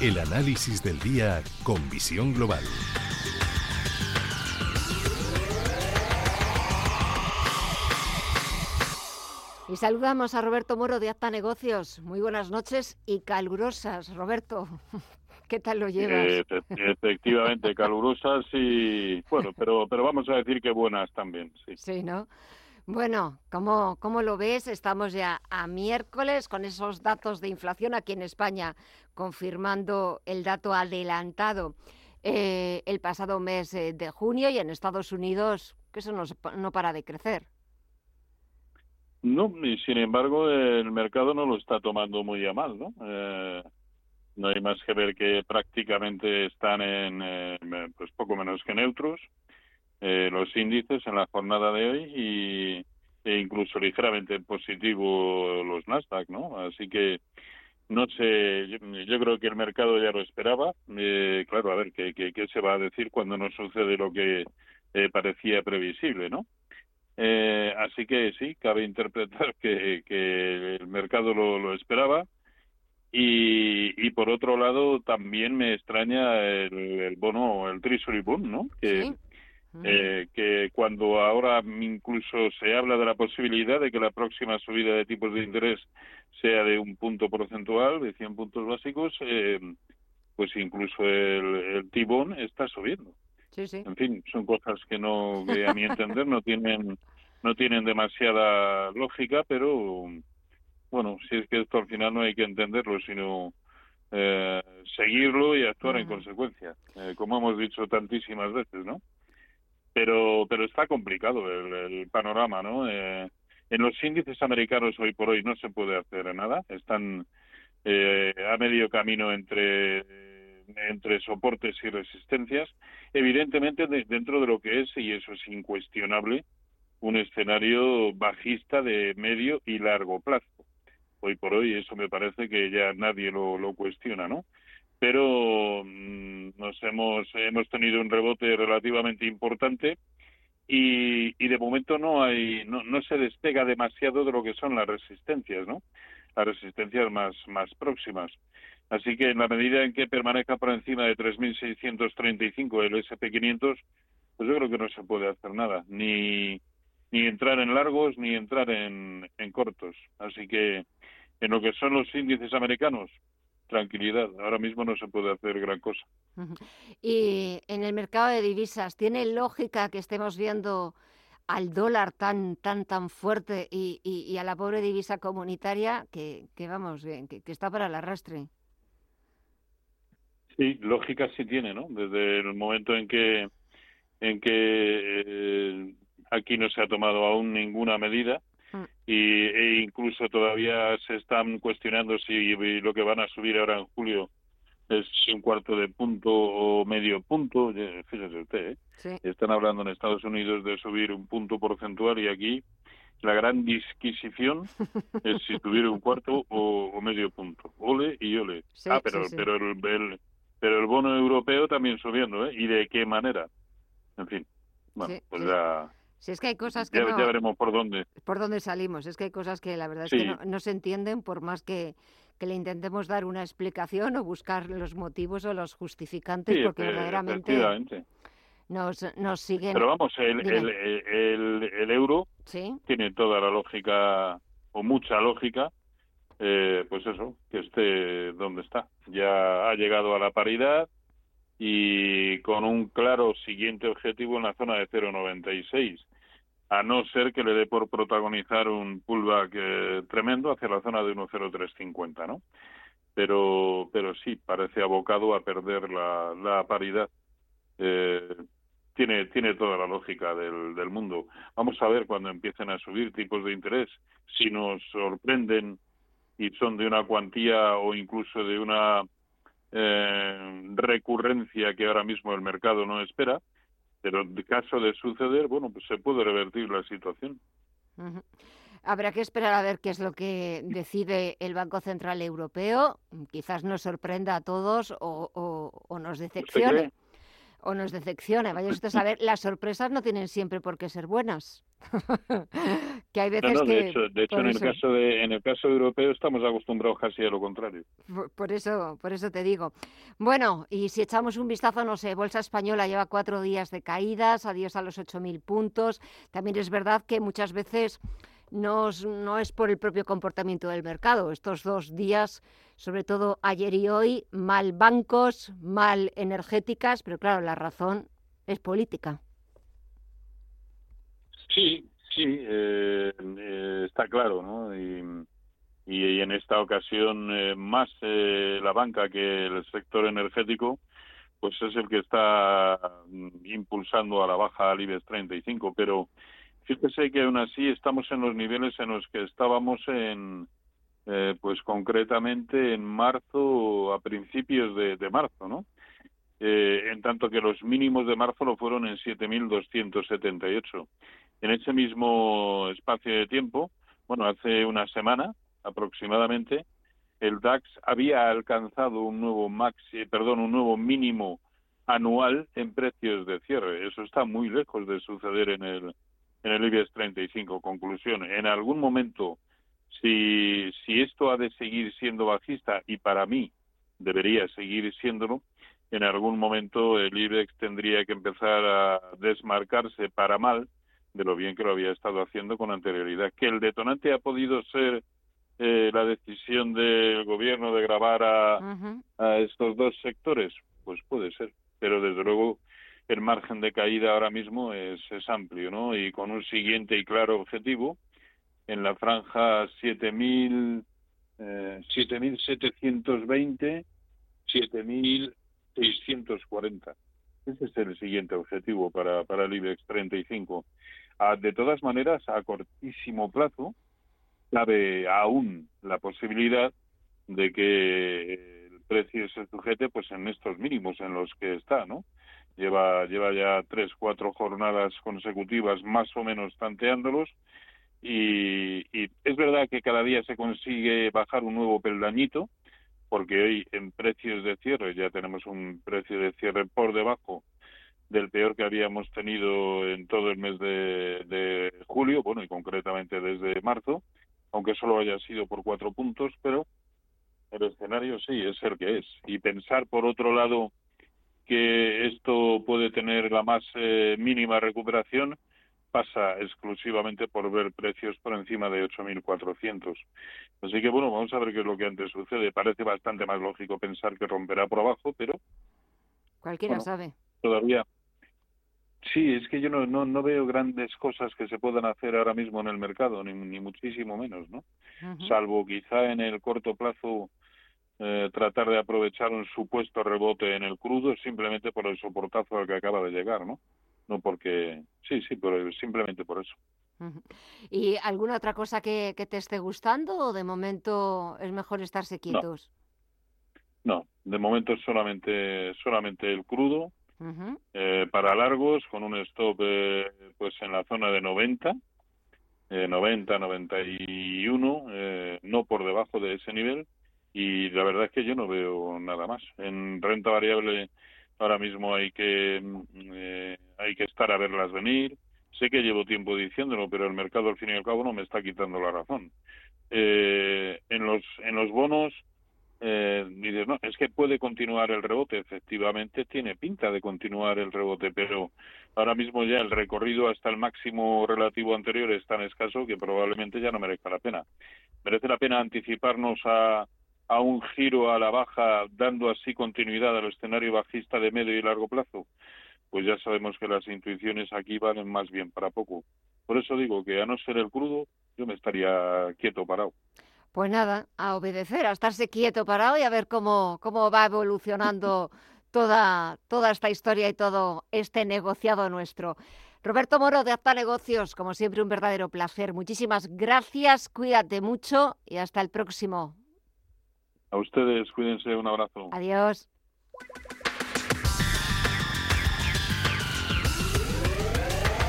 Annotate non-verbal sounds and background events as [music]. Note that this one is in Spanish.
El análisis del día con visión global. Y saludamos a Roberto Moro de Acta Negocios. Muy buenas noches y calurosas, Roberto. [laughs] ¿Qué tal lo llevas? Eh, efectivamente, calurosas y bueno, pero pero vamos a decir que buenas también, sí. Sí, ¿no? Bueno, ¿cómo, ¿cómo lo ves? Estamos ya a miércoles con esos datos de inflación aquí en España, confirmando el dato adelantado eh, el pasado mes eh, de junio y en Estados Unidos, que eso no, no para de crecer. No, y sin embargo el mercado no lo está tomando muy a mal, ¿no? Eh, no hay más que ver que prácticamente están en eh, pues poco menos que neutros eh, los índices en la jornada de hoy y e incluso ligeramente positivo los Nasdaq, ¿no? Así que no sé, yo, creo que el mercado ya lo esperaba. Eh, claro, a ver, ¿qué, qué, se va a decir cuando no sucede lo que eh, parecía previsible, ¿no? Eh, así que sí, cabe interpretar que, que el mercado lo, lo esperaba. Y, y, por otro lado, también me extraña el, el bono, el Treasury Bond, ¿no? Que, eh, que cuando ahora incluso se habla de la posibilidad de que la próxima subida de tipos de interés sea de un punto porcentual, de 100 puntos básicos, eh, pues incluso el, el T-Bond está subiendo. Sí, sí. En fin, son cosas que no, que a mi [laughs] entender no tienen, no tienen demasiada lógica, pero bueno, si es que esto al final no hay que entenderlo, sino eh, seguirlo y actuar en consecuencia, eh, como hemos dicho tantísimas veces, ¿no? Pero pero está complicado el, panorama, ¿no? Eh, en los índices americanos hoy por hoy no se puede hacer nada, están eh, a medio camino entre entre soportes y resistencias, evidentemente dentro de lo que es y eso es incuestionable un escenario bajista de medio y largo plazo. Hoy por hoy eso me parece que ya nadie lo, lo cuestiona, ¿no? Pero mm, nos hemos hemos tenido un rebote relativamente importante y, de momento no hay no, no se despega demasiado de lo que son las resistencias no las resistencias más más próximas. Así que en la medida en que permanezca por encima de 3.635 el SP500 pues yo creo que no se puede hacer nada ni ni entrar en largos ni entrar en, en cortos. Así que en lo que son los índices americanos tranquilidad. Ahora mismo no se puede hacer gran cosa. Y en el mercado de divisas, ¿tiene lógica que estemos viendo al dólar tan tan tan fuerte y, y, a la pobre divisa comunitaria que, que vamos bien, que, está para el arrastre? Sí, lógica sí tiene, ¿no? Desde el momento en que en que eh, aquí no se ha tomado aún ninguna medida. Y, e incluso todavía se están cuestionando si lo que van a subir ahora en julio es un cuarto de punto o medio punto, fíjese usted, ¿eh? están hablando en Estados Unidos de subir un punto porcentual y aquí la gran disquisición [laughs] es si subir un cuarto o, medio punto, ole y ole. ah, pero, pero el, pero el bono europeo también subiendo, ¿eh? ¿Y de qué manera? En fin, bueno, pues ya si es que hay cosas que ya, veremos por dónde. Por dónde salimos. Es que hay cosas que la verdad es que no, se entienden por más que, que, le intentemos dar una explicación o buscar los motivos o los justificantes, porque verdaderamente nos, nos siguen... Pero vamos, el, el, el, euro tiene toda la lógica, o mucha lógica, eh, pues eso, que esté donde está. Ya ha llegado a la paridad, y con un claro siguiente objetivo en la zona de 0,96 a no ser que le dé por protagonizar un pullback eh, tremendo hacia la zona de 1.0350, ¿no? Pero, pero sí, parece abocado a perder la, la paridad. Eh, tiene, tiene toda la lógica del, mundo. Vamos a ver cuando empiecen a subir tipos de interés, si nos sorprenden y son de una cuantía o incluso de una eh, recurrencia que ahora mismo el mercado no espera, pero en caso de suceder, bueno, pues se puede revertir la situación. Habrá que esperar a ver qué es lo que decide el Banco Central Europeo. Quizás nos sorprenda a todos o, o, nos decepcione. O nos decepcione. Vaya usted a saber, las sorpresas no tienen siempre por qué ser buenas. [laughs] que hay veces no, que... De hecho, de hecho en, el caso de, en el caso europeo estamos acostumbrados casi a lo contrario. Por, eso, por eso te digo. Bueno, y si echamos un vistazo, no sé, Bolsa Española lleva cuatro días de caídas, adiós a los 8.000 puntos. También es verdad que muchas veces no, no es por el propio comportamiento del mercado. Estos dos días, sobre todo ayer y hoy, mal bancos, mal energéticas, pero claro, la razón es política. Sí, sí, eh, eh, está claro, ¿no? Y, en esta ocasión eh, más la banca que el sector energético, pues es el que está mm, impulsando a la baja al IBEX 35, pero fíjese que aún así estamos en los niveles en los que estábamos en, pues concretamente en marzo, a principios de, de marzo, ¿no? Eh, en tanto que los mínimos de marzo lo fueron en 7.278. En ese mismo espacio de tiempo, bueno, hace una semana aproximadamente, el DAX había alcanzado un nuevo maxi, perdón, un nuevo mínimo anual en precios de cierre. Eso está muy lejos de suceder en el en el IBEX 35. Conclusión, en algún momento, si, si esto ha de seguir siendo bajista, y para mí debería seguir siéndolo, en algún momento el IBEX tendría que empezar a desmarcarse para mal de lo bien que lo había estado haciendo con anterioridad. Que el detonante ha podido ser eh, la decisión del gobierno de grabar a, estos dos sectores, pues puede ser, pero desde luego el margen de caída ahora mismo es, es amplio, ¿no? Y con un siguiente y claro objetivo, en la franja 7.000, eh, 7.720, 7.000 640. Ese es el siguiente objetivo para, para el IBEX 35. Ah, de todas maneras, a cortísimo plazo, cabe aún la posibilidad de que el precio se sujete pues en estos mínimos en los que está, ¿no? Lleva, lleva ya tres, cuatro jornadas consecutivas más o menos tanteándolos y, y es verdad que cada día se consigue bajar un nuevo peldañito, porque hoy en precios de cierre ya tenemos un precio de cierre por debajo del peor que habíamos tenido en todo el mes de, julio, bueno, y concretamente desde marzo, aunque solo haya sido por cuatro puntos, pero el escenario sí es el que es. Y pensar, por otro lado, que esto puede tener la más eh, mínima recuperación, pasa exclusivamente por ver precios por encima de 8.400. Así que bueno, vamos a ver qué es lo que antes sucede. Parece bastante más lógico pensar que romperá por abajo, pero... Cualquiera sabe. Todavía. Sí, es que yo no, no, no, veo grandes cosas que se puedan hacer ahora mismo en el mercado, ni, ni muchísimo menos, ¿no? Salvo quizá en el corto plazo eh, tratar de aprovechar un supuesto rebote en el crudo simplemente por el soportazo al que acaba de llegar, ¿no? no porque sí, sí, pero simplemente por eso. ¿Y alguna otra cosa que, te esté gustando o de momento es mejor estarse quietos? No, de momento solamente solamente el crudo eh, para largos con un stop eh, pues en la zona de 90, eh, 90, 91, eh, no por debajo de ese nivel. Y la verdad es que yo no veo nada más. En renta variable ahora mismo hay que mm, eh, hay que estar a verlas venir. Sé que llevo tiempo diciéndolo pero el mercado al fin y al cabo no me está quitando la razón. En los en los bonos eh, no es que puede continuar el rebote efectivamente tiene pinta de continuar el rebote pero ahora mismo ya el recorrido hasta el máximo relativo anterior es tan escaso que probablemente ya no merezca la pena merece la pena anticiparnos a a un giro a la baja, dando así continuidad al escenario bajista de medio y largo plazo, pues ya sabemos que las intuiciones aquí valen más bien para poco. Por eso digo que a no ser el crudo, yo me estaría quieto parado. Pues nada, a obedecer, a estarse quieto parado y a ver cómo, cómo va evolucionando [laughs] toda, toda esta historia y todo este negociado nuestro. Roberto Moro de Apta Negocios, como siempre un verdadero placer. Muchísimas gracias, cuídate mucho y hasta el próximo. A ustedes, cuídense, un abrazo. Adiós.